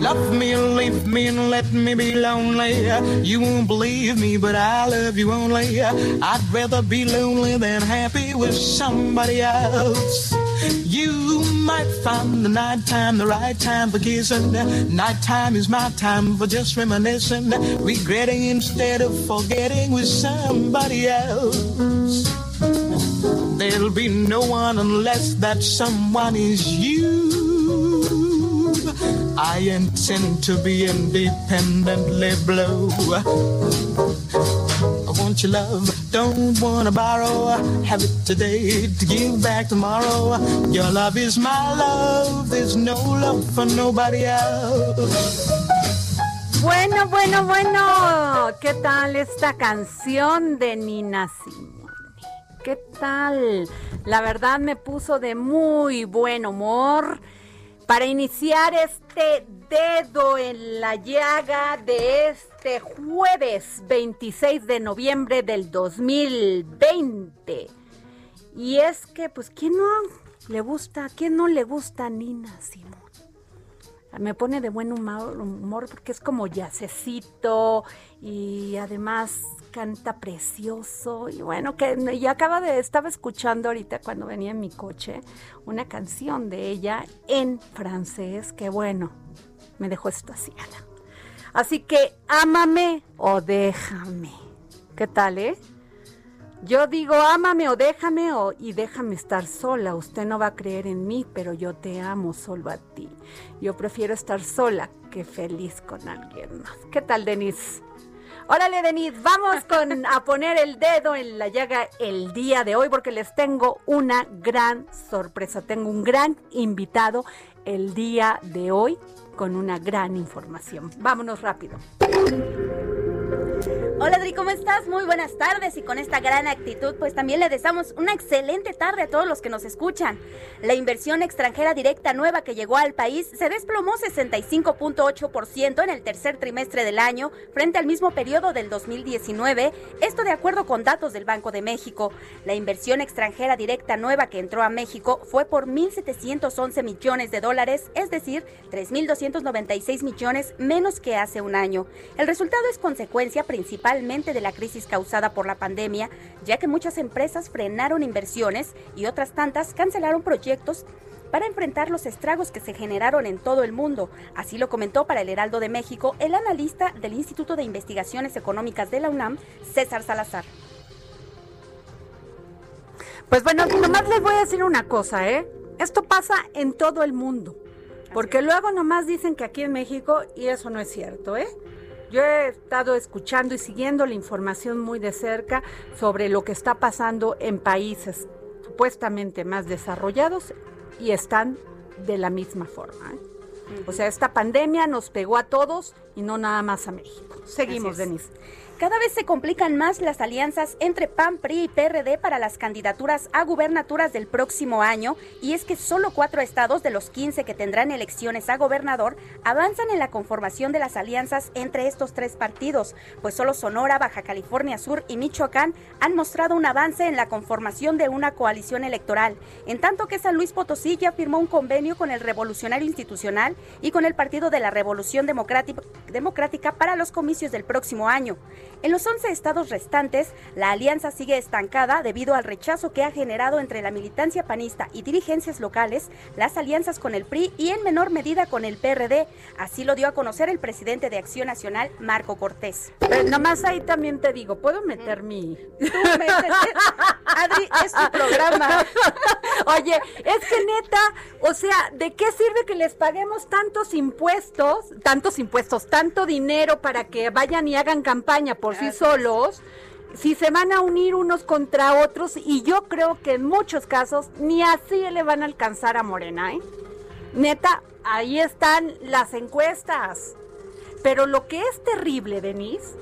Love me and leave me and let me be lonely. You won't believe me, but I love you only. I'd rather be lonely than happy with somebody else. You might find the nighttime the right time for kissing. Nighttime is my time for just reminiscing, regretting instead of forgetting with somebody else. There'll be no one unless that someone is you. I intend to be independently blue. I want your love, don't wanna borrow. Have it today to give back tomorrow. Your love is my love, there's no love for nobody else. Bueno, bueno, bueno. ¿Qué tal esta canción de Nina Simone? ¿Qué tal? La verdad me puso de muy buen humor para iniciar este dedo en la llaga de este jueves 26 de noviembre del 2020. Y es que, pues, ¿quién no le gusta? ¿Quién no le gusta a Nina Simón? Me pone de buen humor, humor porque es como yacecito y además canta precioso y bueno, que ya acaba de, estaba escuchando ahorita cuando venía en mi coche una canción de ella en francés que bueno, me dejó estaciada. Así que ámame o déjame. ¿Qué tal, eh? Yo digo, ámame o déjame o, y déjame estar sola. Usted no va a creer en mí, pero yo te amo solo a ti. Yo prefiero estar sola que feliz con alguien más. ¿Qué tal, Denise? Órale, Denise, vamos con a poner el dedo en la llaga el día de hoy porque les tengo una gran sorpresa. Tengo un gran invitado el día de hoy con una gran información. Vámonos rápido. Hola Adri, ¿cómo estás? Muy buenas tardes y con esta gran actitud pues también le deseamos una excelente tarde a todos los que nos escuchan. La inversión extranjera directa nueva que llegó al país se desplomó 65.8% en el tercer trimestre del año frente al mismo periodo del 2019, esto de acuerdo con datos del Banco de México. La inversión extranjera directa nueva que entró a México fue por 1.711 millones de dólares, es decir, 3.296 millones menos que hace un año. El resultado es consecuencia principalmente de la crisis causada por la pandemia, ya que muchas empresas frenaron inversiones y otras tantas cancelaron proyectos para enfrentar los estragos que se generaron en todo el mundo. Así lo comentó para el Heraldo de México el analista del Instituto de Investigaciones Económicas de la UNAM, César Salazar. Pues bueno, nomás les voy a decir una cosa, ¿eh? Esto pasa en todo el mundo. Porque luego nomás dicen que aquí en México, y eso no es cierto, ¿eh? Yo he estado escuchando y siguiendo la información muy de cerca sobre lo que está pasando en países supuestamente más desarrollados y están de la misma forma. ¿eh? O sea, esta pandemia nos pegó a todos y no nada más a México. Seguimos, Denise. Cada vez se complican más las alianzas entre PAN, PRI y PRD para las candidaturas a gubernaturas del próximo año y es que solo cuatro estados de los 15 que tendrán elecciones a gobernador avanzan en la conformación de las alianzas entre estos tres partidos, pues solo Sonora, Baja California Sur y Michoacán han mostrado un avance en la conformación de una coalición electoral, en tanto que San Luis Potosí ya firmó un convenio con el Revolucionario Institucional y con el Partido de la Revolución Democrática para los comicios del próximo año. En los 11 estados restantes, la alianza sigue estancada debido al rechazo que ha generado entre la militancia panista y dirigencias locales las alianzas con el PRI y en menor medida con el PRD. Así lo dio a conocer el presidente de Acción Nacional, Marco Cortés. Eh, nomás ahí también te digo, ¿puedo meter mi...? Tú Adri, es tu programa. Oye, es que neta, o sea, ¿de qué sirve que les paguemos tantos impuestos, tantos impuestos, tanto dinero para que vayan y hagan campaña por sí solos? si se van a unir unos contra otros y yo creo que en muchos casos ni así le van a alcanzar a Morena, ¿eh? Neta, ahí están las encuestas. Pero lo que es terrible, Denise,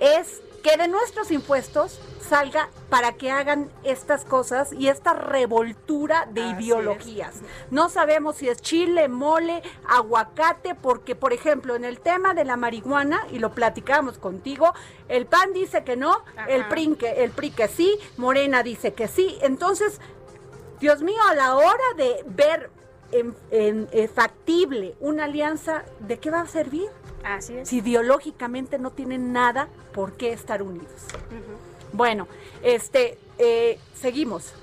es que de nuestros impuestos salga para que hagan estas cosas y esta revoltura de ideologías. No sabemos si es chile, mole, aguacate, porque por ejemplo en el tema de la marihuana, y lo platicamos contigo, el PAN dice que no, el PRI, que, el PRI que sí, Morena dice que sí. Entonces, Dios mío, a la hora de ver en, eh, factible una alianza, ¿de qué va a servir? Así es. Si ideológicamente no tienen nada por qué estar unidos. Bueno, este, eh, seguimos.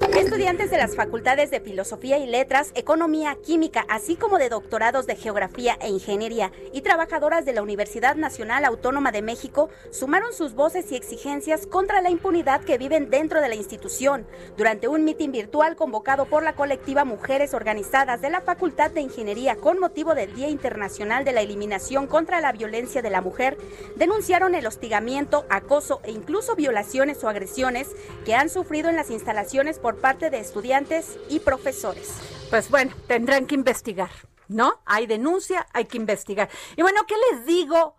Estudiantes de las facultades de Filosofía y Letras, Economía, Química, así como de doctorados de Geografía e Ingeniería y trabajadoras de la Universidad Nacional Autónoma de México sumaron sus voces y exigencias contra la impunidad que viven dentro de la institución durante un mitin virtual convocado por la colectiva Mujeres Organizadas de la Facultad de Ingeniería con motivo del Día Internacional de la Eliminación contra la Violencia de la Mujer. Denunciaron el hostigamiento, acoso e incluso violaciones o agresiones que han sufrido en las instalaciones por parte de estudiantes y profesores. Pues bueno, tendrán que investigar, ¿no? Hay denuncia, hay que investigar. Y bueno, ¿qué les digo?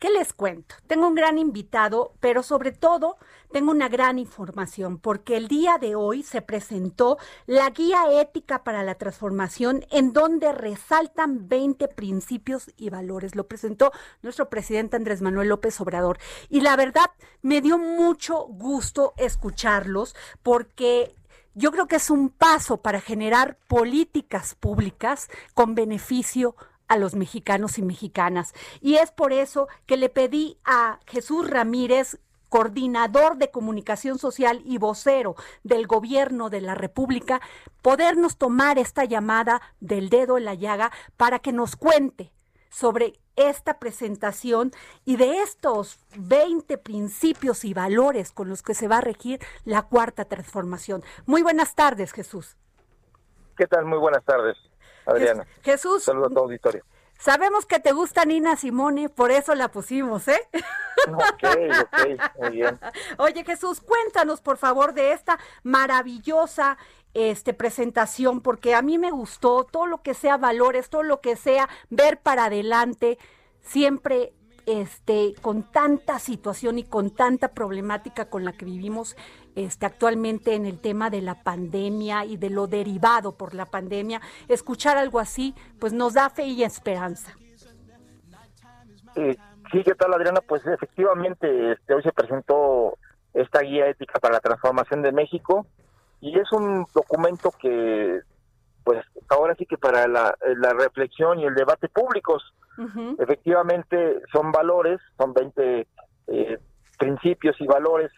¿Qué les cuento? Tengo un gran invitado, pero sobre todo tengo una gran información, porque el día de hoy se presentó la Guía Ética para la Transformación, en donde resaltan 20 principios y valores. Lo presentó nuestro presidente Andrés Manuel López Obrador. Y la verdad, me dio mucho gusto escucharlos, porque yo creo que es un paso para generar políticas públicas con beneficio a los mexicanos y mexicanas. Y es por eso que le pedí a Jesús Ramírez, coordinador de comunicación social y vocero del gobierno de la República, podernos tomar esta llamada del dedo en la llaga para que nos cuente sobre esta presentación y de estos 20 principios y valores con los que se va a regir la cuarta transformación. Muy buenas tardes, Jesús. ¿Qué tal? Muy buenas tardes. Adriana. Jesús. Saludos a todo auditorio. Sabemos que te gusta Nina Simone, por eso la pusimos, ¿eh? Ok, ok, muy bien. Oye, Jesús, cuéntanos, por favor, de esta maravillosa este, presentación, porque a mí me gustó todo lo que sea valores, todo lo que sea ver para adelante, siempre este, con tanta situación y con tanta problemática con la que vivimos este, actualmente en el tema de la pandemia y de lo derivado por la pandemia, escuchar algo así, pues nos da fe y esperanza. Eh, sí, ¿qué tal Adriana? Pues efectivamente, este, hoy se presentó esta guía ética para la transformación de México y es un documento que, pues ahora sí que para la, la reflexión y el debate públicos, efectivamente son valores, son 20 eh, principios y valores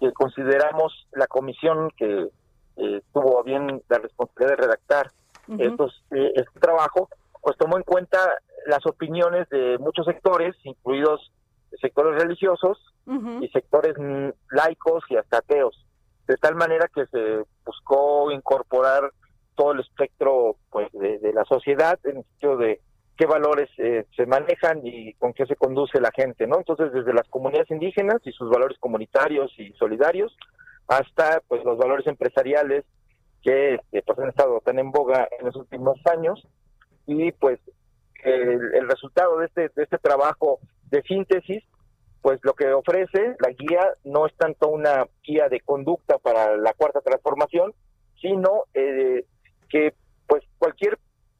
que consideramos la comisión que eh, tuvo bien la responsabilidad de redactar estos, eh, este trabajo, pues tomó en cuenta las opiniones de muchos sectores, incluidos sectores religiosos y sectores laicos y hasta ateos, de tal manera que se buscó incorporar todo el espectro pues de, de la sociedad en el sentido de qué valores eh, se manejan y con qué se conduce la gente, ¿no? Entonces, desde las comunidades indígenas y sus valores comunitarios y solidarios, hasta pues los valores empresariales que pues, han estado tan en boga en los últimos años y pues el, resultado de este de este trabajo de síntesis, pues lo que ofrece la guía no es tanto una guía de conducta para la cuarta transformación, sino eh, que pues cualquier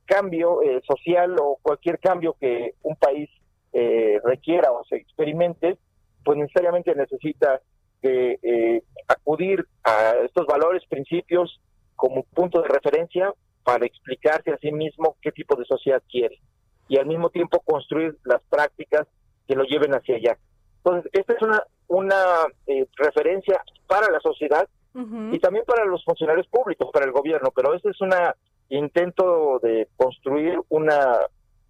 cambio eh, social o cualquier cambio que un país eh, requiera o se experimente, pues necesariamente necesita eh, acudir a estos valores, principios como punto de referencia para explicarse a sí mismo qué tipo de sociedad quiere y al mismo tiempo construir las prácticas que lo lleven hacia allá. Entonces, esta es una, una eh, referencia para la sociedad y también para los funcionarios públicos, para el gobierno, pero este es un intento de construir una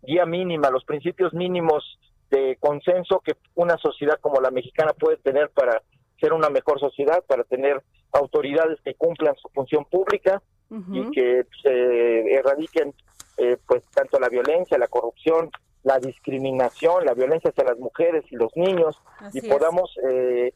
guía mínima, los principios mínimos de consenso que una sociedad como la mexicana puede tener para ser una mejor sociedad, para tener autoridades que cumplan su función pública y que se erradiquen eh, pues tanto la violencia, la corrupción, la discriminación, la violencia hacia las mujeres y los niños y podamos eh,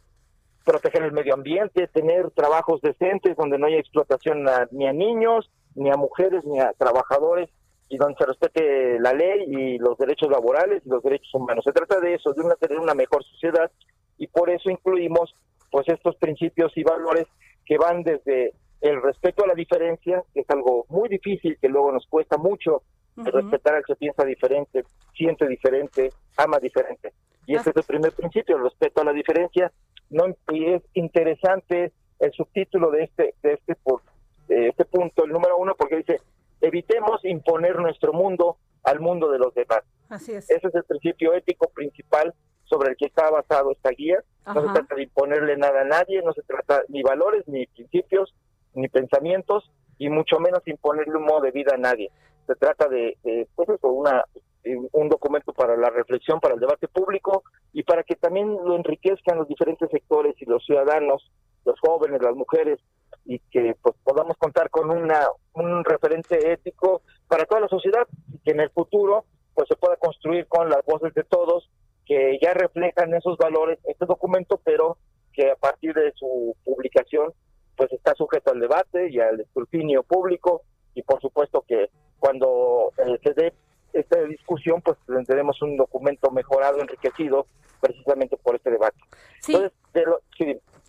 proteger el medio ambiente, tener trabajos decentes donde no haya explotación ni a niños, ni a mujeres, ni a trabajadores y donde se respete la ley y los derechos laborales y los derechos humanos. Se trata de eso, de una, tener una mejor sociedad y por eso incluimos pues estos principios y valores que van desde el respeto a la diferencia, que es algo muy difícil, que luego nos cuesta mucho respetar al que piensa diferente, siente diferente, ama diferente. Y ese es el primer principio, el respeto a la diferencia. No, y es interesante el subtítulo de este, de este, por, este punto, el número uno, porque dice, evitemos imponer nuestro mundo al mundo de los demás. Así es. Ese es el principio ético principal sobre el que está basado esta guía. No se trata de imponerle nada a nadie, no se trata ni valores, ni principios, ni pensamientos, y mucho menos imponerle un modo de vida a nadie. Se trata de, de pues eso, una, un documento para la reflexión, para el debate público y para que también lo enriquezcan los diferentes sectores y los ciudadanos, los jóvenes, las mujeres, y que pues podamos contar con una un referente ético para toda la sociedad y que en el futuro pues se pueda construir con las voces de todos que ya reflejan esos valores este documento pero que a partir de su publicación pues está sujeto al debate y al escrutinio público y por supuesto que cuando eh, se dé esta discusión, pues tendremos un documento mejorado, enriquecido, precisamente por este debate. Sí.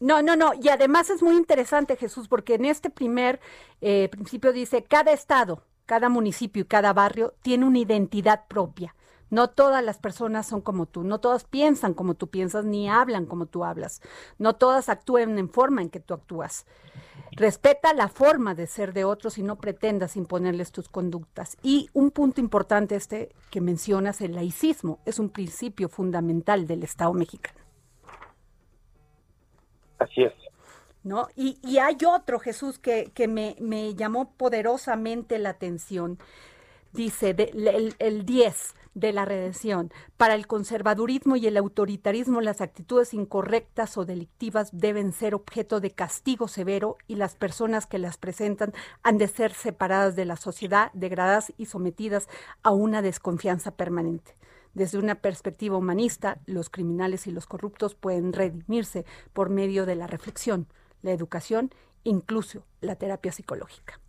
No, no, no. Y además es muy interesante, Jesús, porque en este primer eh, principio dice, cada estado, cada municipio y cada barrio tiene una identidad propia. No todas las personas son como tú, no todas piensan como tú piensas, ni hablan como tú hablas, no todas actúan en forma en que tú actúas. Respeta la forma de ser de otros y no pretendas imponerles tus conductas. Y un punto importante este que mencionas, el laicismo, es un principio fundamental del Estado mexicano. Así es. ¿No? Y, y hay otro, Jesús, que, que me, me, llamó poderosamente la atención. Dice el, el 10 de la redención. Para el conservadurismo y el autoritarismo, las actitudes incorrectas o delictivas deben ser objeto de castigo severo y las personas que las presentan han de ser separadas de la sociedad, degradadas y sometidas a una desconfianza permanente. Desde una perspectiva humanista, los criminales y los corruptos pueden redimirse por medio de la reflexión, la educación, incluso la terapia psicológica.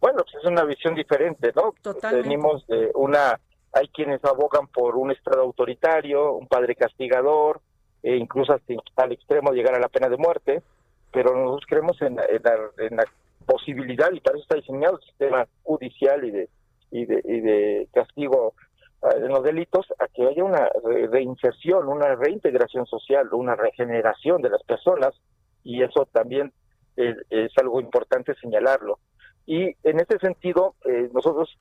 Bueno, pues es una visión diferente, ¿no? Totalmente. Venimos de una, hay quienes abogan por un Estado autoritario, un padre castigador, e incluso hasta al extremo de llegar a la pena de muerte, pero nosotros creemos en, la posibilidad, y para eso está diseñado el sistema judicial y de, y de, y de castigo en eh, los delitos, a que haya una reinserción, una reintegración social, una regeneración de las personas, y eso también es algo importante señalarlo. Y en ese sentido, eh, nosotros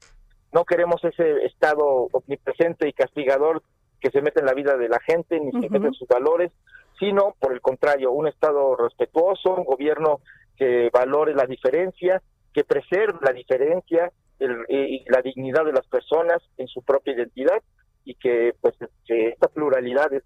no queremos ese Estado omnipresente y castigador que se mete en la vida de la gente ni se mete en sus valores, sino por el contrario, un Estado respetuoso, un gobierno que valore la diferencia, que preserve la diferencia y la dignidad de las personas en su propia identidad y que pues esta pluralidad es,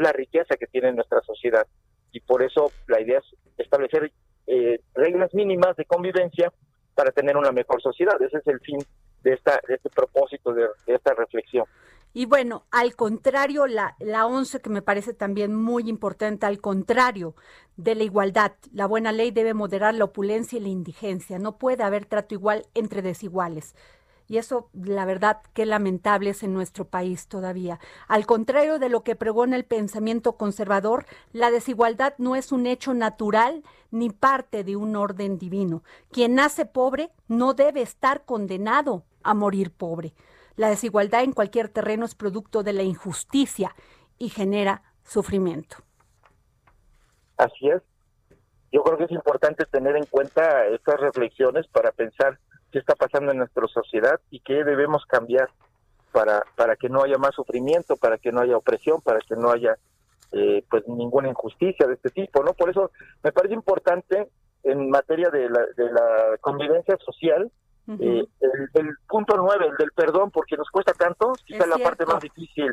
la riqueza que tiene nuestra sociedad y por eso la idea es establecer eh, reglas mínimas de convivencia para tener una mejor sociedad. Ese es el fin de, esta, de este propósito, de, esta reflexión. Y bueno, al contrario, la, la 11 que me parece también muy importante, al contrario de la igualdad, la buena ley debe moderar la opulencia y la indigencia. No puede haber trato igual entre desiguales. Y eso, la verdad, qué lamentable es en nuestro país todavía. Al contrario de lo que pregona el pensamiento conservador, la desigualdad no es un hecho natural ni parte de un orden divino. Quien nace pobre no debe estar condenado a morir pobre. La desigualdad en cualquier terreno es producto de la injusticia y genera sufrimiento. Así es. Yo creo que es importante tener en cuenta estas reflexiones para pensar qué está pasando en nuestra sociedad y qué debemos cambiar para, para que no haya más sufrimiento, para que no haya opresión, para que no haya eh, pues ninguna injusticia de este tipo, ¿no? Por eso me parece importante en materia de la, de la convivencia social, eh, el, punto nueve, el del perdón, porque nos cuesta tanto, quizá la parte más difícil,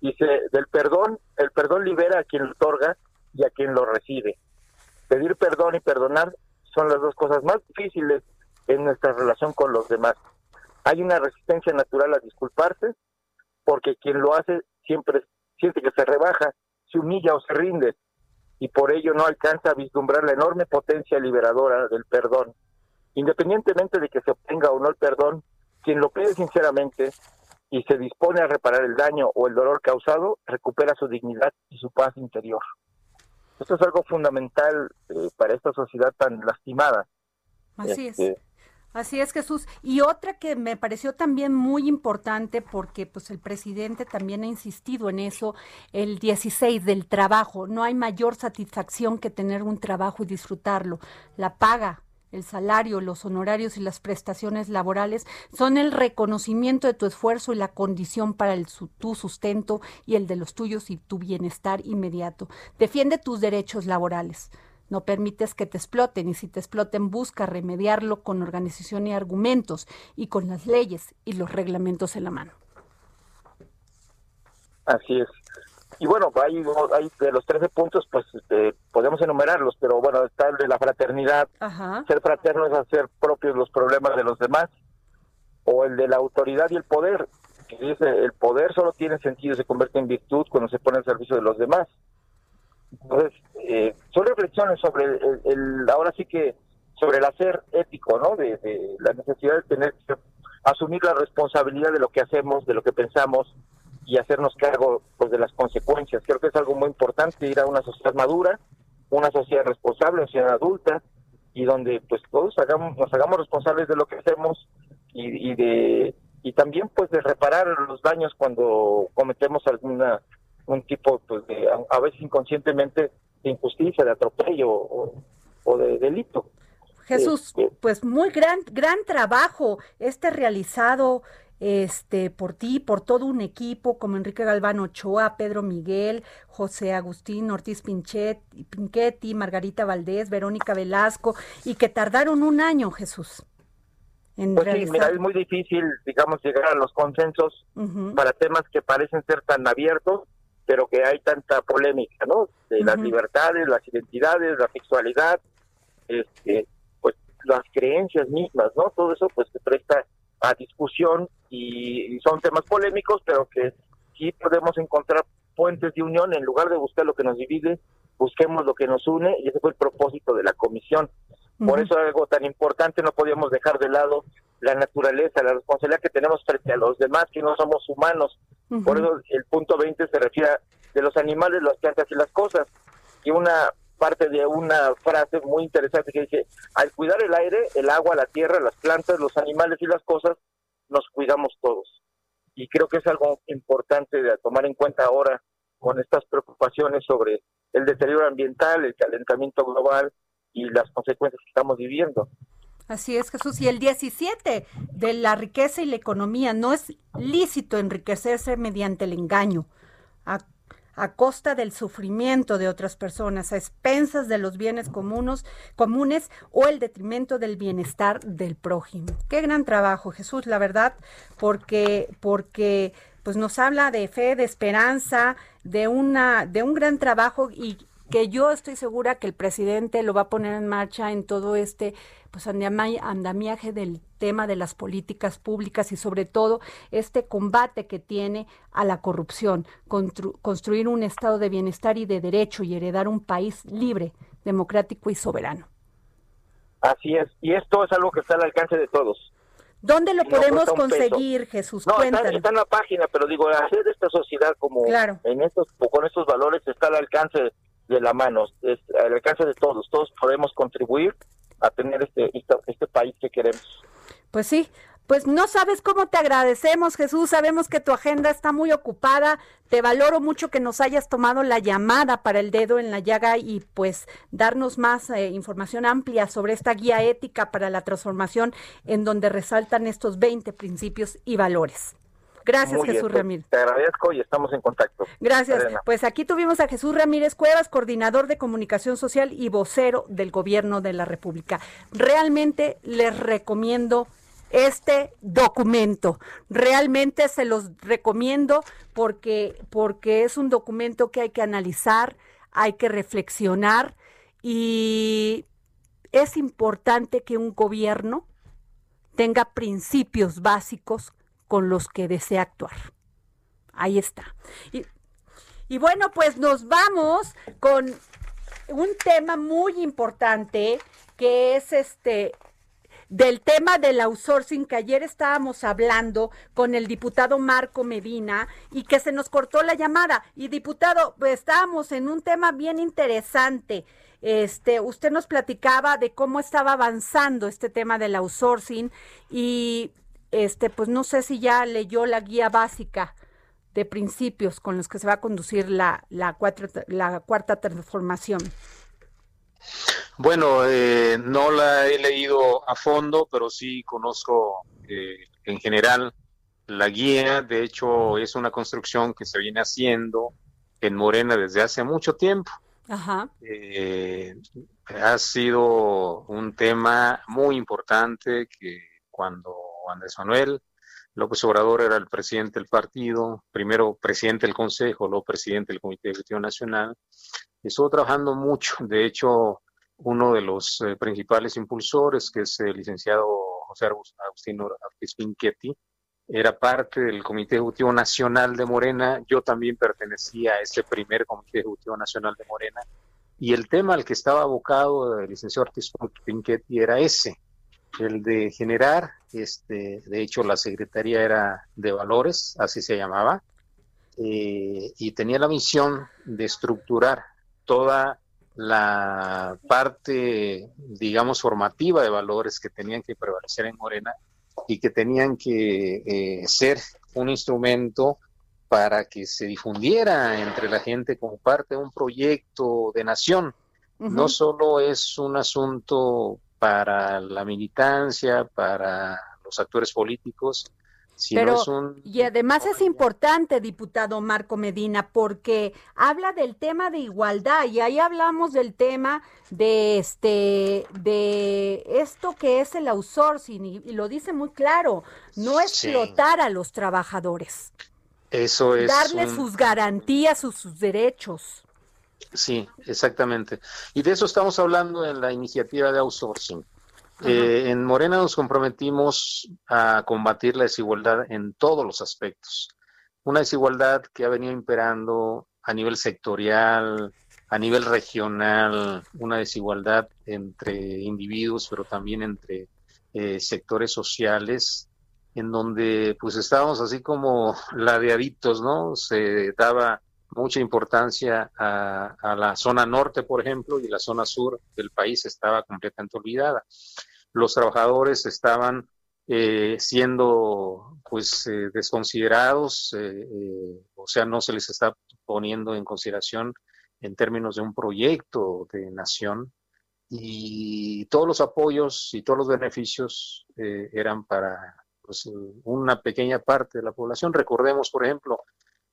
dice, del perdón, el perdón libera a quien lo otorga y a quien lo recibe. Pedir perdón y perdonar son las dos cosas más difíciles en nuestra relación con los demás. Hay una resistencia natural a disculparse, porque quien lo hace siempre siente que se rebaja, se humilla o se rinde, y por ello no alcanza a vislumbrar la enorme potencia liberadora del perdón. Independientemente de que se obtenga o no el perdón, quien lo pide sinceramente y se dispone a reparar el daño o el dolor causado, recupera su dignidad y su paz interior. Esto es algo fundamental eh, para esta sociedad tan lastimada. Así es. Este, Así es, Jesús. Y otra que me pareció también muy importante, porque pues el presidente también ha insistido en eso, el 16 del trabajo. No hay mayor satisfacción que tener un trabajo y disfrutarlo. La paga, el salario, los honorarios y las prestaciones laborales son el reconocimiento de tu esfuerzo y la condición para el, tu sustento y el de los tuyos y tu bienestar inmediato. Defiende tus derechos laborales. No permites que te exploten y si te exploten busca remediarlo con organización y argumentos y con las leyes y los reglamentos en la mano. Así es. Y bueno, hay, hay de los 13 puntos, pues este, podemos enumerarlos, pero bueno, está el de la fraternidad. Ser fraterno es hacer propios los problemas de los demás. O el de la autoridad y el poder, que dice, el poder solo tiene sentido, se convierte en virtud cuando se pone al servicio de los demás. Entonces, eh, son reflexiones sobre el, ahora sí que sobre el hacer ético, ¿no? De, la necesidad de tener que asumir la responsabilidad de lo que hacemos, de lo que pensamos y hacernos cargo pues de las consecuencias. Creo que es algo muy importante ir a una sociedad madura, una sociedad responsable, una sociedad adulta y donde pues todos hagamos, nos hagamos responsables de lo que hacemos y, y de y también pues de reparar los daños cuando cometemos alguna un tipo pues de a veces inconscientemente de injusticia, de atropello o, de delito. Jesús, este, pues muy gran gran trabajo este realizado este por ti, por todo un equipo como Enrique Galván Ochoa, Pedro Miguel, José Agustín Ortiz Pinchet, Pinchetti, Margarita Valdés, Verónica Velasco y que tardaron un año, Jesús. En pues sí, mira, es muy difícil, digamos, llegar a los consensos para temas que parecen ser tan abiertos pero que hay tanta polémica, ¿no? De las libertades, las identidades, la sexualidad, este, pues las creencias mismas, ¿no? Todo eso pues se presta a discusión y, son temas polémicos, pero que sí podemos encontrar puentes de unión en lugar de buscar lo que nos divide, busquemos lo que nos une y ese fue el propósito de la comisión. Por eso algo tan importante no podíamos dejar de lado la naturaleza, la responsabilidad que tenemos frente a los demás, que no somos humanos. Por eso el punto 20 se refiere a de los animales, las plantas y las cosas. Y una parte de una frase muy interesante que dice, al cuidar el aire, el agua, la tierra, las plantas, los animales y las cosas, nos cuidamos todos. Y creo que es algo importante de tomar en cuenta ahora con estas preocupaciones sobre el deterioro ambiental, el calentamiento global y las consecuencias que estamos viviendo. Así es, Jesús. Y el 17 de la riqueza y la economía, no es lícito enriquecerse mediante el engaño, a, a, costa del sufrimiento de otras personas, a expensas de los bienes comunes, comunes o el detrimento del bienestar del prójimo. Qué gran trabajo, Jesús, la verdad, porque, porque pues nos habla de fe, de esperanza, de una, de un gran trabajo y que yo estoy segura que el presidente lo va a poner en marcha en todo este pues andamiaje del tema de las políticas públicas y sobre todo este combate que tiene a la corrupción, construir un estado de bienestar y de derecho y heredar un país libre, democrático y soberano. Así es, y esto es algo que está al alcance de todos. ¿Dónde lo No podemos peso. conseguir, Jesús? No, está, en la página, pero digo, hacer esta sociedad como Claro. en estos, con estos valores está al alcance de la mano, es al alcance de todos. Todos podemos contribuir a tener este, este, este país que queremos. Pues sí, pues no sabes cómo te agradecemos, Jesús. Sabemos que tu agenda está muy ocupada. Te valoro mucho que nos hayas tomado la llamada para el dedo en la llaga y pues darnos más eh, información amplia sobre esta guía ética para la transformación en donde resaltan estos 20 principios y valores. Gracias, Muy bien, Jesús pues, Ramírez. Te agradezco y estamos en contacto. Gracias. Pues aquí tuvimos a Jesús Ramírez Cuevas, coordinador de comunicación social y vocero del gobierno de la República. Realmente les recomiendo este documento. Realmente se los recomiendo porque, porque es un documento que hay que analizar, hay que reflexionar y es importante que un gobierno tenga principios básicos con los que desea actuar. Ahí está. Y, bueno, pues nos vamos con un tema muy importante que es este del tema del outsourcing que ayer estábamos hablando con el diputado Marco Medina y que se nos cortó la llamada. Y diputado, pues, estábamos en un tema bien interesante. Este, usted nos platicaba de cómo estaba avanzando este tema del outsourcing y este, pues no sé si ya leyó la guía básica de principios con los que se va a conducir la, la, cuatro, la cuarta transformación. Bueno, eh, no la he leído a fondo, pero sí conozco eh, en general la guía. De hecho, es una construcción que se viene haciendo en Morena desde hace mucho tiempo. Ajá. Eh, ha sido un tema muy importante que cuando Andrés Manuel López Obrador era el presidente del partido, primero presidente del Consejo, luego presidente del Comité Ejecutivo Nacional, estuvo trabajando mucho. De hecho, uno de los eh, principales impulsores, que es el licenciado José Agustín Ortiz Pinchetti, era parte del Comité Ejecutivo Nacional de Morena. Yo también pertenecía a ese primer Comité Ejecutivo Nacional de Morena. Y el tema al que estaba abocado el licenciado Ortiz Pinchetti era ese, el de generar, este, de hecho la Secretaría era de Valores, así se llamaba, eh, y tenía la misión de estructurar toda la parte, digamos, formativa de valores que tenían que prevalecer en Morena y que tenían que eh, ser un instrumento para que se difundiera entre la gente como parte de un proyecto de nación. Uh -huh. No solo es un asunto para la militancia, para los actores políticos, sino Pero, es un... Y además es importante, diputado Marco Medina, porque habla del tema de igualdad y ahí hablamos del tema de este de esto que es el outsourcing y, y lo dice muy claro, no explotar sí. a los trabajadores. Eso es darles un... sus garantías, sus, sus derechos. Sí, exactamente. Y de eso estamos hablando en la iniciativa de outsourcing. Eh, en Morena nos comprometimos a combatir la desigualdad en todos los aspectos. Una desigualdad que ha venido imperando a nivel sectorial, a nivel regional, una desigualdad entre individuos, pero también entre eh, sectores sociales, en donde pues estábamos así como ladeaditos, ¿no? Se daba mucha importancia a, a, la zona norte, por ejemplo, y la zona sur del país estaba completamente olvidada. Los trabajadores estaban eh, siendo pues eh, desconsiderados, eh, o sea, no se les está poniendo en consideración en términos de un proyecto de nación y todos los apoyos y todos los beneficios eran para pues, una pequeña parte de la población. Recordemos, por ejemplo,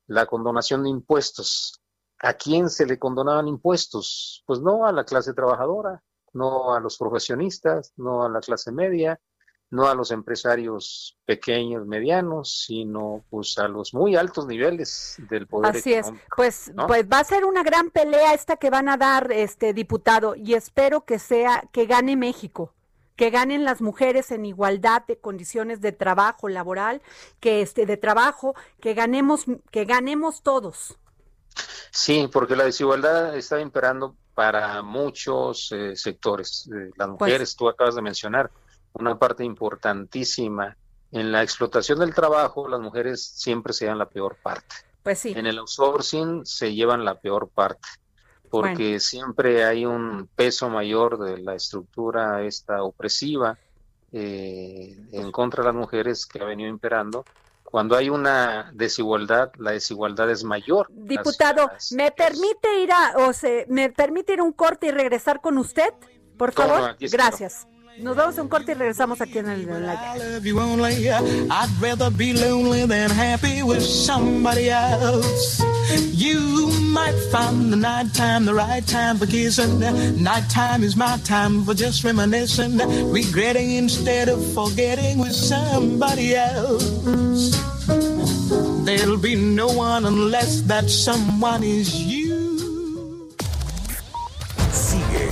la condonación de impuestos. ¿A quién se le condonaban impuestos? Pues no a la clase trabajadora, no a los profesionistas, no a la clase media, no a los empresarios pequeños, medianos, sino pues a los muy altos niveles del poder Así económico, es. Pues ¿no? pues va a ser una gran pelea esta que van a dar este diputado y espero que sea que gane México que ganen las mujeres en igualdad de condiciones de trabajo laboral, que este de trabajo, que ganemos que ganemos todos. Sí, porque la desigualdad está imperando para muchos eh, sectores. Eh, las mujeres, pues, tú acabas de mencionar, una parte importantísima. En la explotación del trabajo, las mujeres siempre se dan la peor parte. Pues sí. En el outsourcing se llevan la peor parte, porque siempre hay un peso mayor de la estructura esta opresiva eh, en contra de las mujeres que ha venido imperando cuando hay una desigualdad, la desigualdad es mayor. Diputado, ¿me permite ir a, o se, me permite ir a un corte y regresar con usted? Por favor. Gracias. Nos vamos a un corte y regresamos aquí en el live. I'd rather be lonely than happy with somebody else. You might find the night time the right time for kissing. Night time is my time for just reminiscing, regretting instead of forgetting with somebody else. There'll be no one unless that someone is you.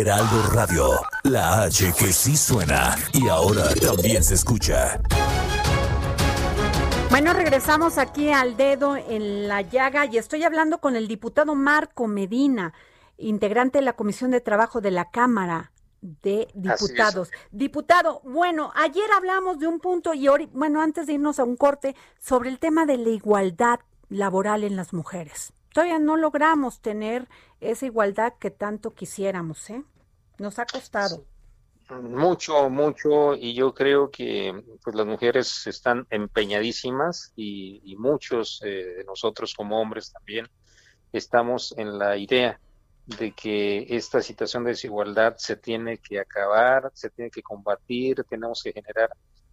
Heraldo Radio, la H que sí suena y ahora también se escucha. Bueno, regresamos aquí al dedo en la llaga y estoy hablando con el diputado Marco Medina, integrante de la Comisión de Trabajo de la Cámara de Diputados. Diputado, bueno, ayer hablamos de un punto y hoy, bueno, antes de irnos a un corte, sobre el tema de la igualdad laboral en las mujeres todavía no logramos tener esa igualdad que tanto quisiéramos, ¿eh? Nos ha costado. Mucho, mucho, y yo creo que pues, las mujeres están empeñadísimas y, muchos eh, de nosotros como hombres también estamos en la idea de que esta situación de desigualdad se tiene que acabar, se tiene que combatir, tenemos que generar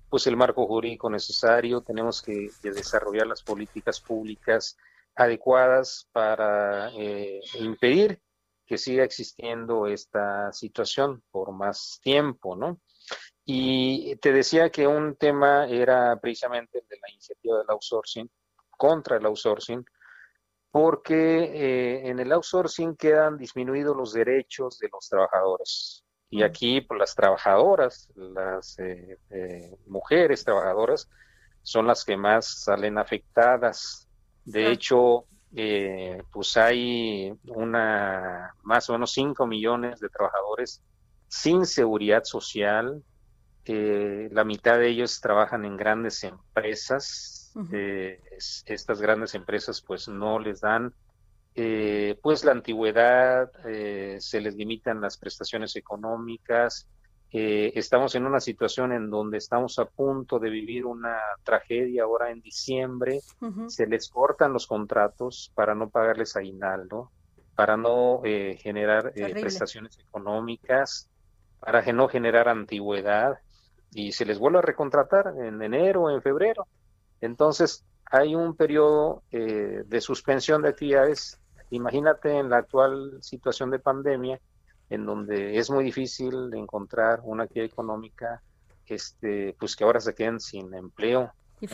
pues el marco jurídico necesario, tenemos que desarrollar las políticas públicas adecuadas para eh, impedir que siga existiendo esta situación por más tiempo, ¿no? Y te decía que un tema era precisamente el de la iniciativa del outsourcing, contra el outsourcing, porque eh, en el outsourcing quedan disminuidos los derechos de los trabajadores. Y aquí, pues, las trabajadoras, las eh, mujeres trabajadoras, son las que más salen afectadas de hecho, eh, pues hay una más o menos 5 millones de trabajadores sin seguridad social. la mitad de ellos trabajan en grandes empresas. Eh, estas grandes empresas pues no les dan eh, pues la antigüedad, se les limitan las prestaciones económicas, eh, estamos en una situación en donde estamos a punto de vivir una tragedia ahora en diciembre. Se les cortan los contratos para no pagarles aguinaldo, para no eh, generar eh, prestaciones económicas, para no generar antigüedad y se les vuelve a recontratar en enero o en febrero. Entonces, hay un periodo de suspensión de actividades. Imagínate en la actual situación de pandemia, en donde es muy difícil encontrar una actividad económica este, pues que ahora se queden sin empleo. Y,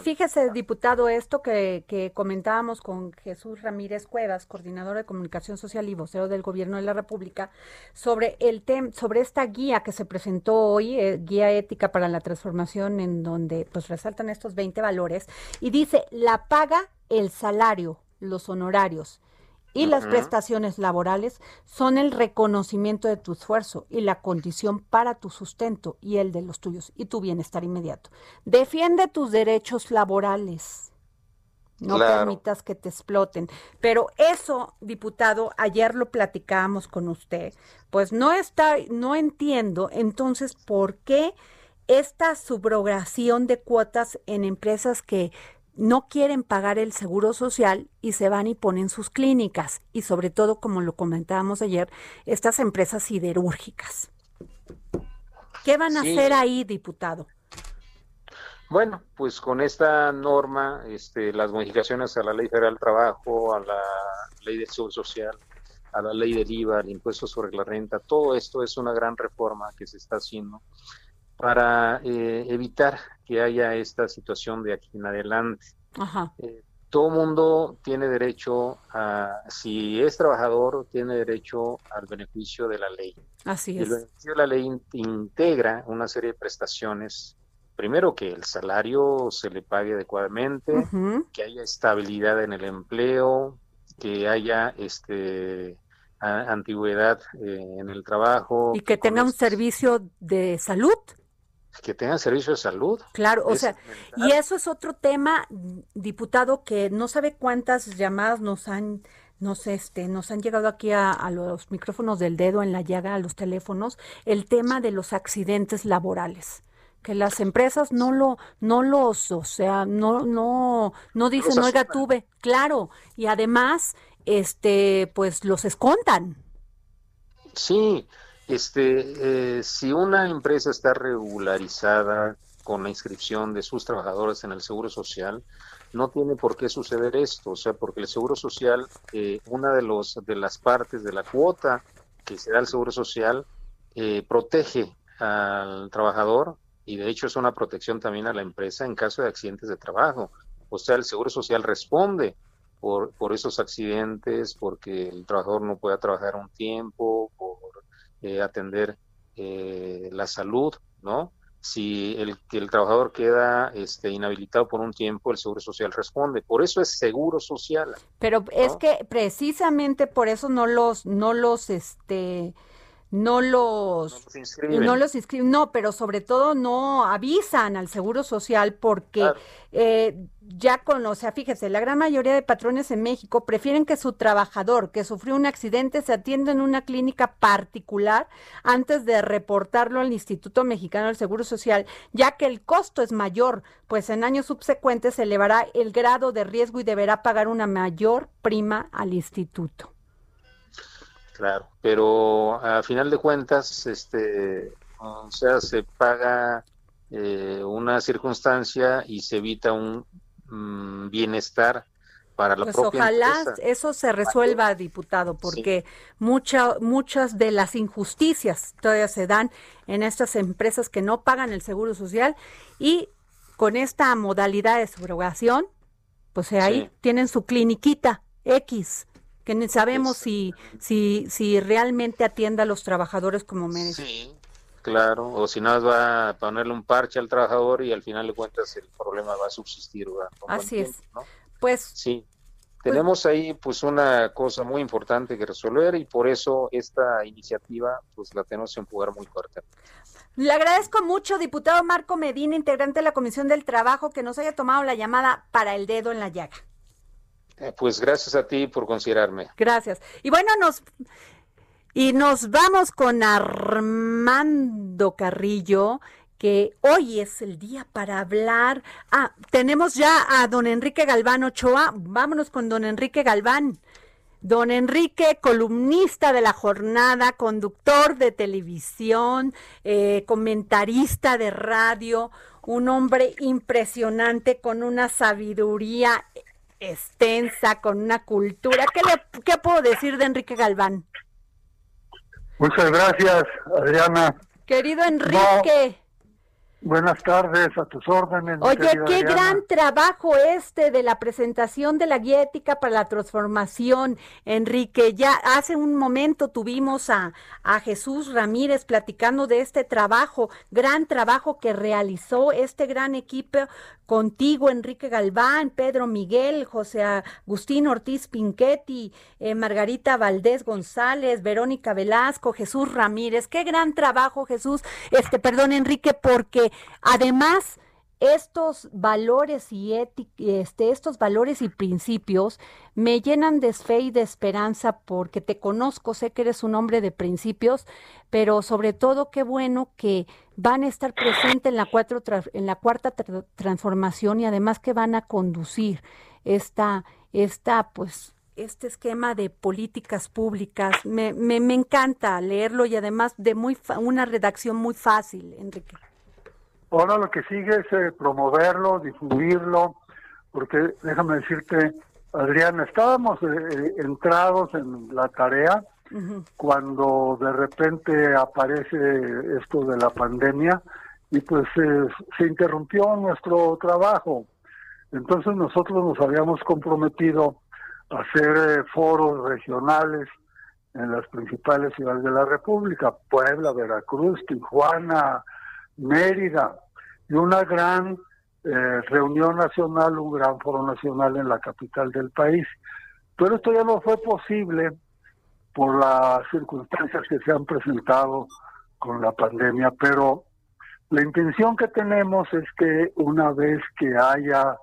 fíjese, diputado, esto que, que, comentábamos con Jesús Ramírez Cuevas, coordinador de comunicación social y vocero del Gobierno de la República, sobre el tem sobre esta guía que se presentó hoy, eh, guía ética para la transformación, en donde pues resaltan estos 20 valores y dice la paga, el salario, los honorarios, y las prestaciones laborales son el reconocimiento de tu esfuerzo y la condición para tu sustento y el de los tuyos y tu bienestar inmediato. Defiende tus derechos laborales. No permitas que te exploten. Pero eso, diputado, ayer lo platicábamos con usted. Pues no está, no entiendo entonces por qué esta subrogación de cuotas en empresas que no quieren pagar el seguro social y se van y ponen sus clínicas y sobre todo, como lo comentábamos ayer, estas empresas siderúrgicas. ¿Qué van a hacer ahí, diputado? Bueno, pues con esta norma, este, las modificaciones a la Ley Federal del Trabajo, a la Ley del Seguro Social, a la Ley del IVA, al impuesto sobre la renta, todo esto es una gran reforma que se está haciendo para eh, evitar que haya esta situación de aquí en adelante. Eh, todo mundo tiene derecho a, si es trabajador, tiene derecho al beneficio de la ley. Así es. El beneficio de la ley integra una serie de prestaciones primero que el salario se le pague adecuadamente, que haya estabilidad en el empleo, que haya este antigüedad eh, en el trabajo. Y que, tenga un servicio de salud. Que tenga servicio de salud. Claro, o sea, y eso es otro tema, diputado, que no sabe cuántas llamadas nos han nos este nos han llegado aquí a, a, los micrófonos del dedo en la llaga a los teléfonos el tema de los accidentes laborales que las empresas no lo, no los, o sea, no, no, no dicen, oiga, tuve, claro, y además, este, pues los escondan. Sí, este, eh, si una empresa está regularizada con la inscripción de sus trabajadores en el Seguro Social, no tiene por qué suceder esto, o sea, porque el Seguro Social, eh, una de, los, de las partes de la cuota que se da al Seguro Social, eh, protege al trabajador y de hecho es una protección también a la empresa en caso de accidentes de trabajo. O sea, el Seguro Social responde por, por esos accidentes, porque el trabajador no pueda trabajar un tiempo, por eh, atender eh, la salud, ¿no? Si el, que el trabajador queda este, inhabilitado por un tiempo, el Seguro Social responde. Por eso es Seguro Social. Pero es que precisamente por eso no los, no los, este, no los, no los inscriben. No, pero sobre todo no avisan al Seguro Social porque eh, ya con, o sea, fíjese, la gran mayoría de patrones en México prefieren que su trabajador que sufrió un accidente se atienda en una clínica particular antes de reportarlo al Instituto Mexicano del Seguro Social, ya que el costo es mayor, pues en años subsecuentes se elevará el grado de riesgo y deberá pagar una mayor prima al instituto. Claro, pero a final de cuentas, este, o sea, se paga eh, una circunstancia y se evita un mm, bienestar para la pues ojalá eso se resuelva, diputado, porque muchas de las injusticias todavía se dan en estas empresas que no pagan el seguro social y con esta modalidad de subrogación, pues ahí tienen su cliniquita X que ni sabemos si, si, si realmente atienda a los trabajadores como merecen. Sí, claro, o si no va a ponerle un parche al trabajador y al final de cuentas el problema va a subsistir. Así es. Pues sí, pues tenemos ahí pues una cosa muy importante que resolver y por eso esta iniciativa pues la tenemos que empujar muy fuerte. Le agradezco mucho, diputado Marco Medina, integrante de la Comisión del Trabajo, que nos haya tomado la llamada para el dedo en la llaga. Eh, pues gracias a ti por considerarme. Gracias. Y bueno, nos y nos vamos con Armando Carrillo, que hoy es el día para hablar. Ah, tenemos ya a don Enrique Galván Ochoa. Vámonos con don Enrique Galván. Don Enrique, columnista de la jornada, conductor de televisión, eh, comentarista de radio, un hombre impresionante con una sabiduría extensa, con una cultura. ¿Qué, le, qué puedo decir de Enrique Galván? Muchas gracias, Adriana. Querido Enrique. Buenas tardes, a tus órdenes. Oye, qué gran trabajo este de la presentación de la guía ética para la transformación, Enrique. Ya hace un momento tuvimos a, a Jesús Ramírez platicando de este trabajo, gran trabajo que realizó este gran equipo contigo, Enrique Galván, Pedro Miguel, José Agustín Ortiz Pinchetti, eh, Margarita Valdés González, Verónica Velasco, Jesús Ramírez. Qué gran trabajo, Jesús. Este, perdón, Enrique, porque además estos valores y este, estos valores y principios me llenan de fe y de esperanza porque te conozco, sé que eres un hombre de principios, pero sobre todo qué bueno que van a estar presentes en la, cuatro, en la cuarta transformación y además que van a conducir esta, esta pues este esquema de políticas públicas. Me, me, me encanta leerlo y además de muy una redacción muy fácil, Enrique. Ahora lo que sigue es eh, promoverlo, difundirlo, porque déjame decirte, Adriana, estábamos eh, eh, entrados en la tarea cuando de repente aparece esto de la pandemia y pues se interrumpió nuestro trabajo. Entonces nosotros nos habíamos comprometido a hacer foros regionales en las principales ciudades de la República, Puebla, Veracruz, Tijuana, Mérida, y una gran eh, reunión nacional, un gran foro nacional en la capital del país. Pero esto ya no fue posible por las circunstancias que se han presentado con la pandemia, pero la intención que tenemos es que una vez que haya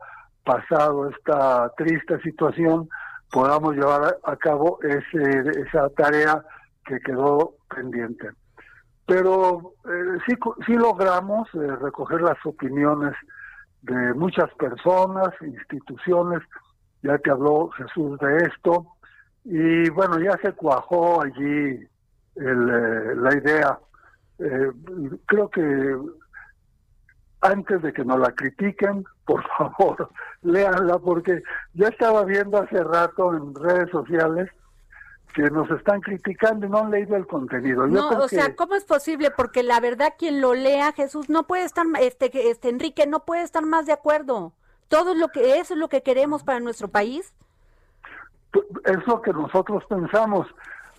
pasado esta triste situación, podamos llevar a cabo ese, esa tarea que quedó pendiente pero eh, sí, sí logramos eh, recoger las opiniones de muchas personas, instituciones, ya que habló Jesús de esto, y bueno, ya se cuajó allí el, eh, la idea. creo que antes de que nos la critiquen, por favor, léanla, porque ya estaba viendo hace rato en redes sociales que nos están criticando y no han leído el contenido. no, o sea, ¿cómo es posible? Porque la verdad quien lo lea, Jesús, no puede estar, este, este Enrique, no puede estar más de acuerdo. Todo lo que eso es lo que queremos para nuestro país. Es lo que nosotros pensamos,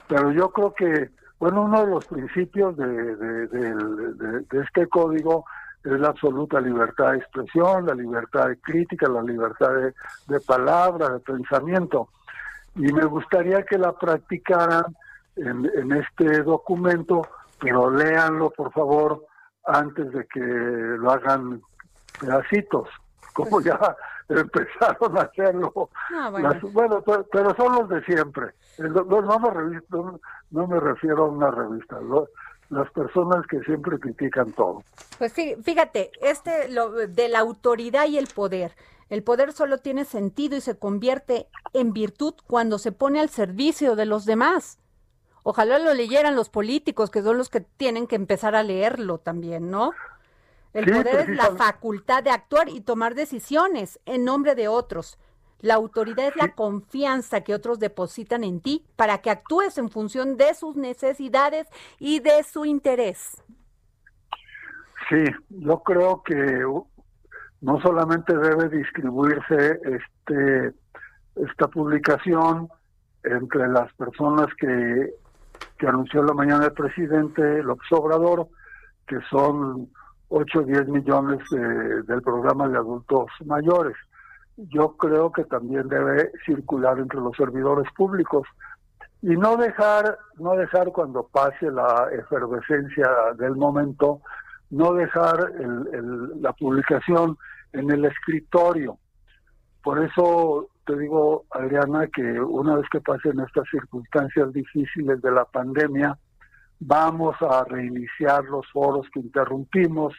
pero yo creo que, bueno, uno de los principios de, de este código es la absoluta libertad de expresión, la libertad de crítica, la libertad de palabra, de pensamiento y me gustaría que la practicaran en, este documento, pero léanlo por favor antes de que lo hagan pedacitos, como ya empezaron a hacerlo. Ah, bueno. pero, son los de siempre. No, me, no me refiero a una revista. las personas que siempre critican todo. Pues sí, fíjate, este lo, de la autoridad y el poder. El poder solo tiene sentido y se convierte en virtud cuando se pone al servicio de los demás. Ojalá lo leyeran los políticos, que son los que tienen que empezar a leerlo también, ¿no? El poder es la facultad de actuar y tomar decisiones en nombre de otros. La autoridad es la confianza que otros depositan en ti para que actúes en función de sus necesidades y de su interés. Sí, yo creo que no solamente debe distribuirse este esta publicación entre las personas que, anunció la mañana el presidente López Obrador, que son 8 o 10 millones del programa de adultos mayores. Yo creo que también debe circular entre los servidores públicos y no dejar no dejar cuando pase la efervescencia del momento no dejar la publicación en el escritorio. Por eso te digo, Adriana, que una vez que pasen estas circunstancias difíciles de la pandemia, vamos a reiniciar los foros que interrumpimos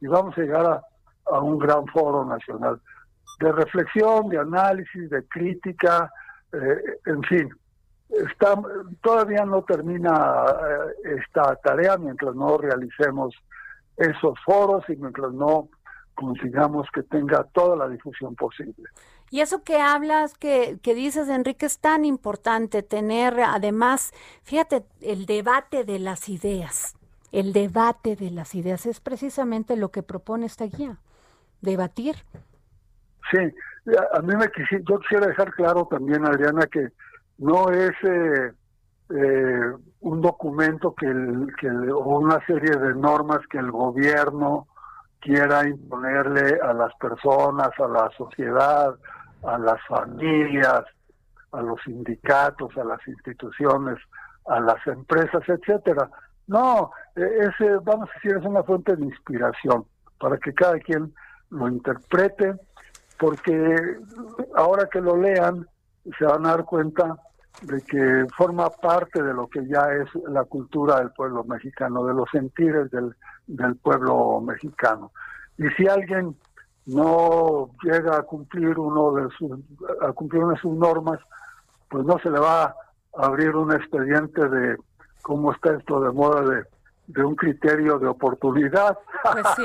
y vamos a llegar a, un gran foro nacional de reflexión, de análisis, de crítica, eh, en fin. Está, todavía no termina eh, esta tarea mientras no realicemos esos foros y mientras no consigamos que tenga toda la difusión posible. Y eso que hablas, que, que dices, Enrique, es tan importante tener, además, fíjate, el debate de las ideas. El debate de las ideas es precisamente lo que propone esta guía, debatir. Sí, a mí me quisiera, yo quisiera dejar claro también, Adriana, que no es eh, eh, un documento que, el, que o una serie de normas que el gobierno quiera imponerle a las personas, a la sociedad, a las familias, a los sindicatos, a las instituciones, a las empresas, etcétera. No, e, es, vamos a decir, es una fuente de inspiración para que cada quien lo interprete, porque ahora que lo lean se van a dar cuenta de que forma parte de lo que ya es la cultura del pueblo mexicano, de los sentires del, del pueblo mexicano. Y si alguien no llega a cumplir uno de sus a cumplir una de sus normas, pues no se le va a abrir un expediente de cómo está esto de moda de de un criterio de oportunidad. Pues sí.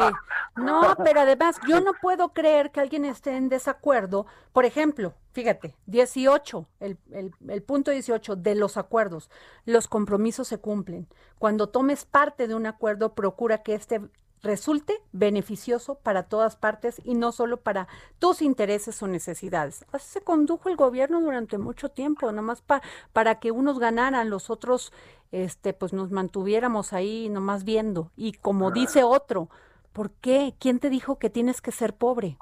No, pero además yo no puedo creer que alguien esté en desacuerdo. Por ejemplo, fíjate, 18, el, el, el, punto 18 de los acuerdos, los compromisos se cumplen. Cuando tomes parte de un acuerdo, procura que este resulte beneficioso para todas partes y no solo para tus intereses o necesidades. Así se condujo el gobierno durante mucho tiempo, nomás pa para que unos ganaran, los otros este pues nos mantuviéramos ahí nomás viendo y como dice otro, ¿por qué? ¿Quién te dijo que tienes que ser pobre?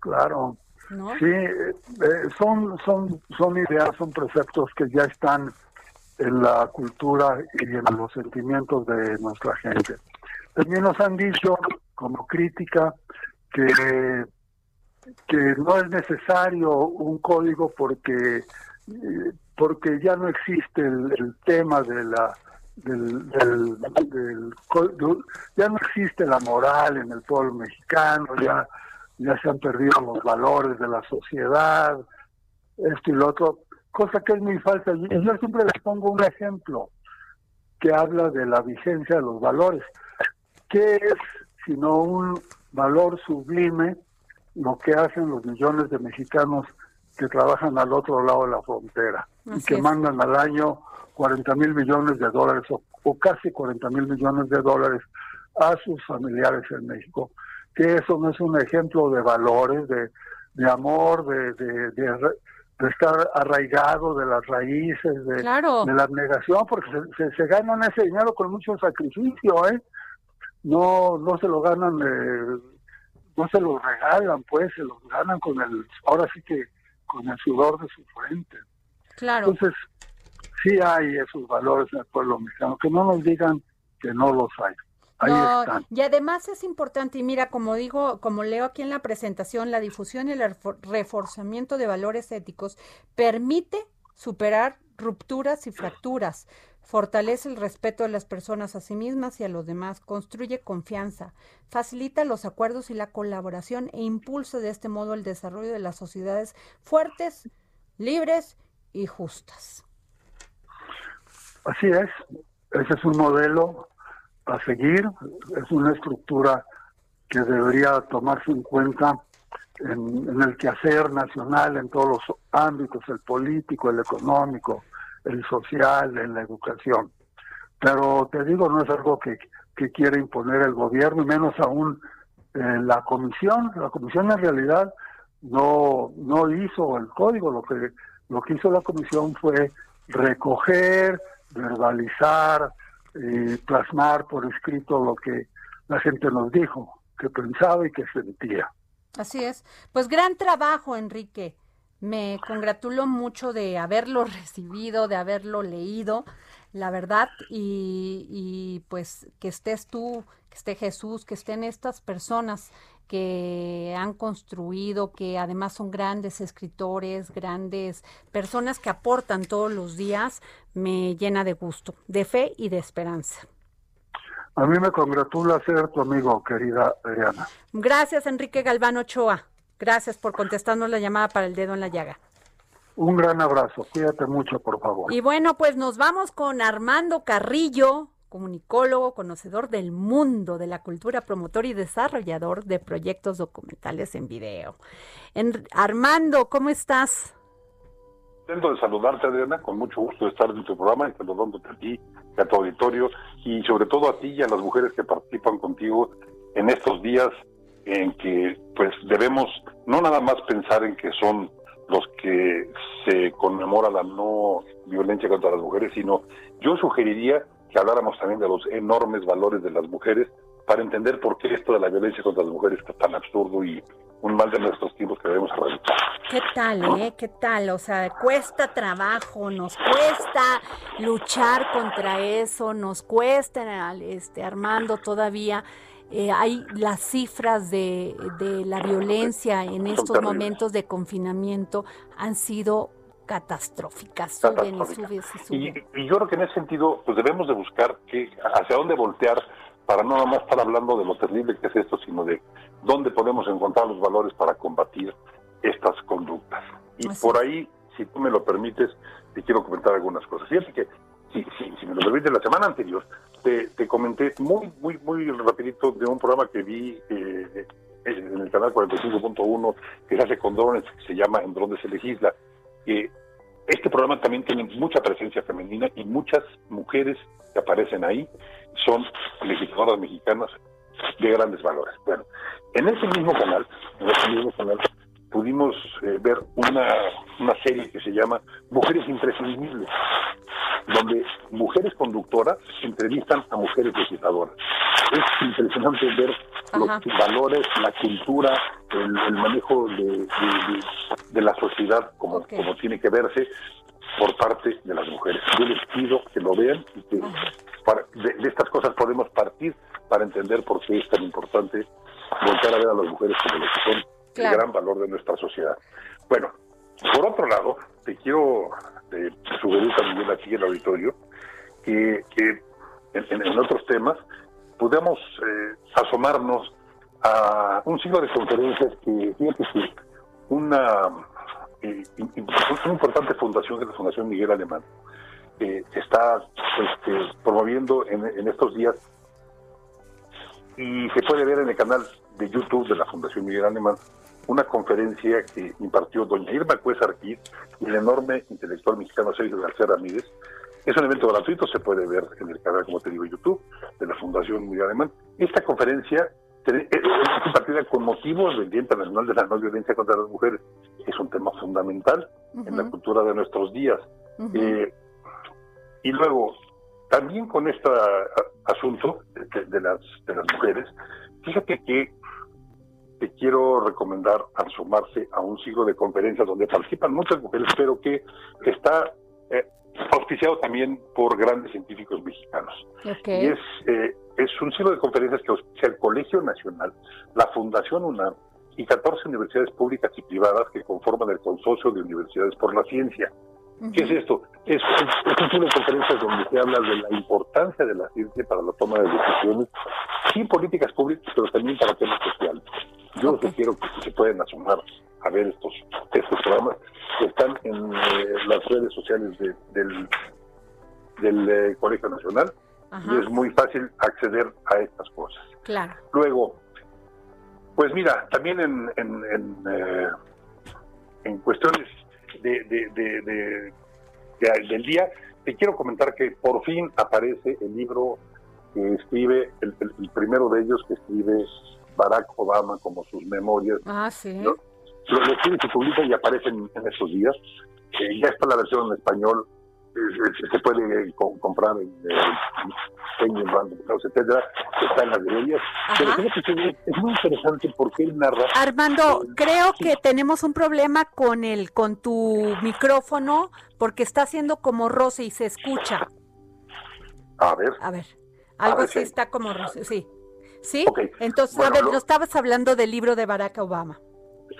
Claro. Sí, eh, son son son ideas, son preceptos que ya están en la cultura y en los sentimientos de nuestra gente. También nos han dicho, como crítica, que, que no es necesario un código porque, porque ya no existe el, tema de la del, del, ya no existe la moral en el pueblo mexicano, ya, ya se han perdido los valores de la sociedad, esto y lo otro, cosa que es muy falsa. Yo siempre les pongo un ejemplo que habla de la vigencia de los valores. ¿Qué es sino un valor sublime lo que hacen los millones de mexicanos que trabajan al otro lado de la frontera y que mandan al año 40 mil millones de dólares o, casi 40 mil millones de dólares a sus familiares en México? Que eso no es un ejemplo de valores, de, de amor, de, de, de, estar arraigado de las raíces, de, de la abnegación, porque se, se, se ganan ese dinero con mucho sacrificio, ¿eh? no no se lo ganan eh, no se lo regalan pues se lo ganan con el ahora sí que con el sudor de su frente. Claro. Entonces sí hay esos valores en el pueblo mexicano que no nos digan que no los hay. Ahí están. Y además es importante, y mira, como digo, como leo aquí en la presentación, la difusión y el reforzamiento de valores éticos permite superar rupturas y fracturas, Fortalece el respeto de las personas a sí mismas y a los demás, construye confianza, facilita los acuerdos y la colaboración e impulsa de este modo el desarrollo de las sociedades fuertes, libres y justas. Así es, ese es un modelo a seguir, es una estructura que debería tomarse en cuenta en, el quehacer nacional en todos los ámbitos, el político, el económico, el social, en la educación. Pero te digo, no es algo que, que quiere imponer el gobierno, y menos aún eh, la comisión. La comisión en realidad no, no hizo el código, lo que, lo que hizo la comisión fue recoger, verbalizar, y plasmar por escrito lo que la gente nos dijo, que pensaba y que sentía. Así es. Pues gran trabajo, Enrique. Me congratulo mucho de haberlo recibido, de haberlo leído, la verdad, y, y pues que estés tú, que esté Jesús, que estén estas personas que han construido, que además son grandes escritores, grandes personas que aportan todos los días, me llena de gusto, de fe y de esperanza. A mí me congratula ser tu amigo, querida Adriana. Gracias, Enrique Galván Ochoa. Gracias por contestarnos la llamada para el dedo en la llaga. Un gran abrazo, cuídate mucho, por favor. Y bueno, pues nos vamos con Armando Carrillo, comunicólogo, conocedor del mundo de la cultura, promotor y desarrollador de proyectos documentales en video. En, Armando, ¿cómo estás? Intento de saludarte, Adriana, con mucho gusto de estar en tu programa y saludándote a ti, a tu auditorio y sobre todo a ti y a las mujeres que participan contigo en estos días en que pues debemos no nada más pensar en que son los que se conmemora la no violencia contra las mujeres, sino yo sugeriría que habláramos también de los enormes valores de las mujeres para entender por qué esto de la violencia contra las mujeres está tan absurdo y un mal de nuestros tiempos que debemos erradicar. ¿Qué tal, eh? ¿Qué tal? O sea, cuesta trabajo, nos cuesta luchar contra eso, nos cuesta, este, Armando, todavía eh, hay las cifras de, de la violencia en estos momentos de confinamiento han sido catastróficas, suben y suben y suben. Y, yo creo que en ese sentido, pues debemos de buscar que, hacia dónde voltear para no nada más estar hablando de lo terrible que es esto, sino de dónde podemos encontrar los valores para combatir estas conductas. Y por ahí, si tú me lo permites, te quiero comentar algunas cosas. Fíjate que, si, si, me lo permites, la semana anterior te, te, comenté muy, muy, muy rapidito de un programa que vi eh, en el canal 45.1 que se hace con drones, que se llama En Drones se legisla. que este programa también tiene mucha presencia femenina y muchas mujeres que aparecen ahí son legisladoras mexicanas de grandes valores. Bueno, en ese mismo canal, en ese mismo canal, pudimos eh, ver una, una serie que se llama Mujeres Imprescindibles, donde mujeres conductoras entrevistan a mujeres legisladoras. Es impresionante ver los valores, la cultura, el, manejo de, de, la sociedad como, como tiene que verse por parte de las mujeres. Yo les pido que lo vean y que de, estas cosas podemos partir para entender por qué es tan importante volver a ver a las mujeres como lo que son el gran valor de nuestra sociedad. Bueno, por otro lado, te quiero eh, sugerir también aquí en el auditorio que, en, otros temas podamos eh, asomarnos a un ciclo de conferencias que, fíjate que una, eh, una importante fundación, que es la Fundación Miguel Alemán, está este, promoviendo en, en estos días y se puede ver en el canal de YouTube de la Fundación Miguel Alemán una conferencia que impartió doña Irma Cuesa Arquiz y el enorme intelectual mexicano Sergio García Ramírez. Es un evento gratuito, se puede ver en el canal, como te digo, YouTube de la Fundación Miguel Alemán. Esta conferencia es impartida con motivos del Día Internacional de la No Violencia contra las Mujeres. Es un tema fundamental en la cultura de nuestros días. Eh, y luego, también con este asunto de, las, de las mujeres, fíjate que te quiero recomendar al sumarse a un ciclo de conferencias donde participan muchas mujeres, pero que está eh, auspiciado también por grandes científicos mexicanos. Y es, eh, es un ciclo de conferencias que auspicia el Colegio Nacional, la Fundación UNAM y 14 universidades públicas y privadas que conforman el Consorcio de Universidades por la Ciencia. ¿Qué es esto? Es, un ciclo de conferencias donde se habla de la importancia de la ciencia para la toma de decisiones, sí políticas públicas, pero también para temas sociales. Yo okay. quiero que se pueden asomar a ver estos, estos programas que están en eh, las redes sociales del, del eh, Colegio Nacional y es muy fácil acceder a estas cosas. Claro. Luego, pues mira, también en, en, en, eh, en cuestiones de, de, del día, te quiero comentar que por fin aparece el libro que escribe, el, el primero de ellos que escribe Barack Obama como sus memorias. Ah, sí. Lo, escribe y se publica y aparecen en estos días. Eh, ya está la versión en español, se puede comprar en Peña, etcétera, está en las librerías. Pero es muy interesante porque él narra. Armando, creo que tenemos un problema con el, con tu micrófono, porque está haciendo como roce y se escucha. A ver. A ver. Algo así está como roce, sí. ¿Sí? Entonces, a ver, nos estabas hablando del libro de Barack Obama.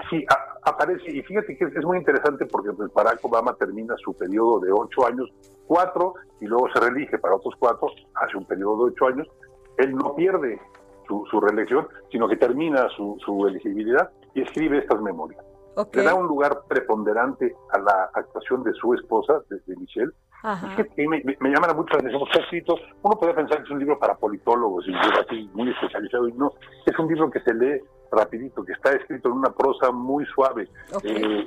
Sí, aparece, y fíjate que es, muy interesante porque pues, Barack Obama termina su periodo de ocho años, cuatro, y luego se reelige para otros cuatro, hace un periodo de ocho años. Él no pierde su, su reelección, sino que termina su, su elegibilidad y escribe estas memorias. Le da un lugar preponderante a la actuación de su esposa, de Michelle, que me, me, llama mucho la atención, está escrito, uno puede pensar que es un libro para politólogos y así muy especializado, y no, es un libro que se lee rapidito, que está escrito en una prosa muy suave, eh,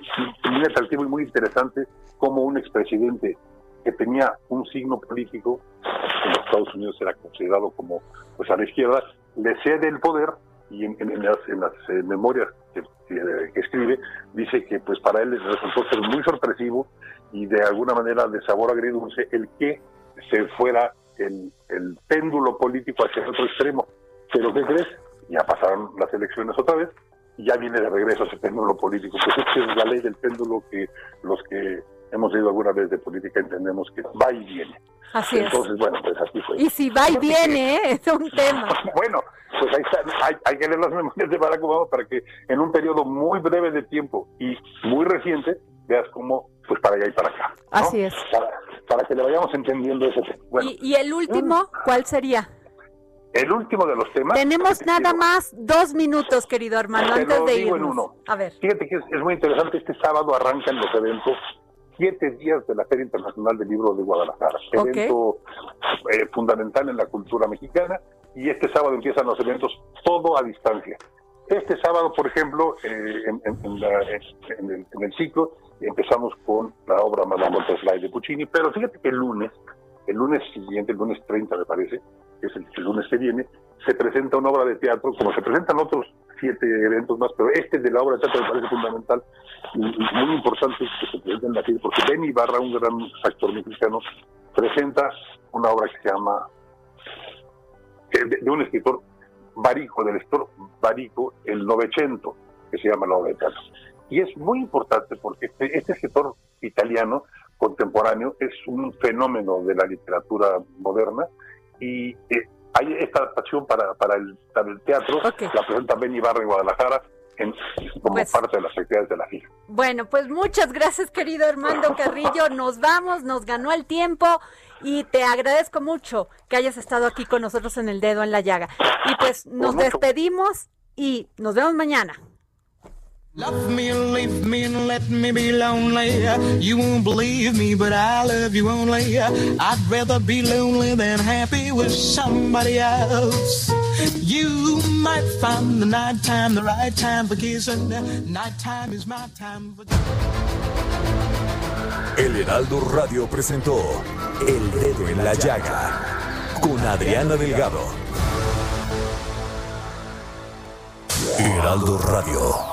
muy atractivo y muy interesante, como un expresidente que tenía un signo político, en los Estados Unidos era considerado como pues a la izquierda, le cede el poder y en, las, en las eh, memorias que, escribe dice que pues para él resultó ser muy sorpresivo y de alguna manera de sabor agridulce el que se fuera el, el péndulo político hacia el otro extremo. Pero ¿qué crees? Ya pasaron las elecciones otra vez y ya viene de regreso ese péndulo político. Pues es la ley del péndulo que los que hemos leído alguna vez de política, entendemos que va y viene. Así es. Entonces, bueno, pues así fue. Y si va y viene, ¿eh? es un tema. Bueno, pues ahí está, hay, hay que leer las memorias de Barack Obama para que en un periodo muy breve de tiempo y muy reciente veas cómo, pues para allá y para acá. ¿no? Así es. Para, para que le vayamos entendiendo ese tema. Bueno, ¿Y, y el último, cuál sería? el último de los temas. Tenemos nada más dos minutos, querido hermano, Te antes lo de digo en irnos. uno. A ver. Fíjate que es, es muy interesante, este sábado arrancan los eventos, siete días de la Feria Internacional del Libro de Guadalajara, Ok. evento eh, fundamental en la cultura mexicana, y este sábado empiezan los eventos todo a distancia. Este sábado, por ejemplo, eh, en, en- en la- en el, en el ciclo, empezamos con la obra Madame Butterfly de Puccini, pero fíjate que el lunes, el lunes siguiente, el lunes 30 me parece, que es el, el lunes que viene, se presenta una obra de teatro, como se presentan otros siete eventos más, pero este de la obra de teatro me parece fundamental y, y muy importante que se presente en la serie, porque Ben Ibarra, un gran actor mexicano, presenta una obra que se llama, de, de un escritor Barico, del escritor Barico, el Novecento, que se llama la obra de teatro. Y es muy importante porque este, este escritor italiano contemporáneo es un fenómeno de la literatura moderna y eh, hay esta adaptación para, para, el, para el teatro, la presenta Ben Ibarra en Guadalajara en, como Pues- parte de las actividades de la gira. Bueno, pues muchas gracias, querido Armando Carrillo. Nos vamos, nos ganó el tiempo y te agradezco mucho que hayas estado aquí con nosotros en el dedo en la llaga. Y pues nos despedimos y nos vemos mañana. Love me and leave me and let me be lonely. You won't believe me, but I love you only. I'd rather be lonely than happy with somebody else. You might find the night time the right time for kissing. Nighttime is my time for El Heraldo Radio presentó El Dedo en la Llaga con Adriana Delgado. Heraldo Radio.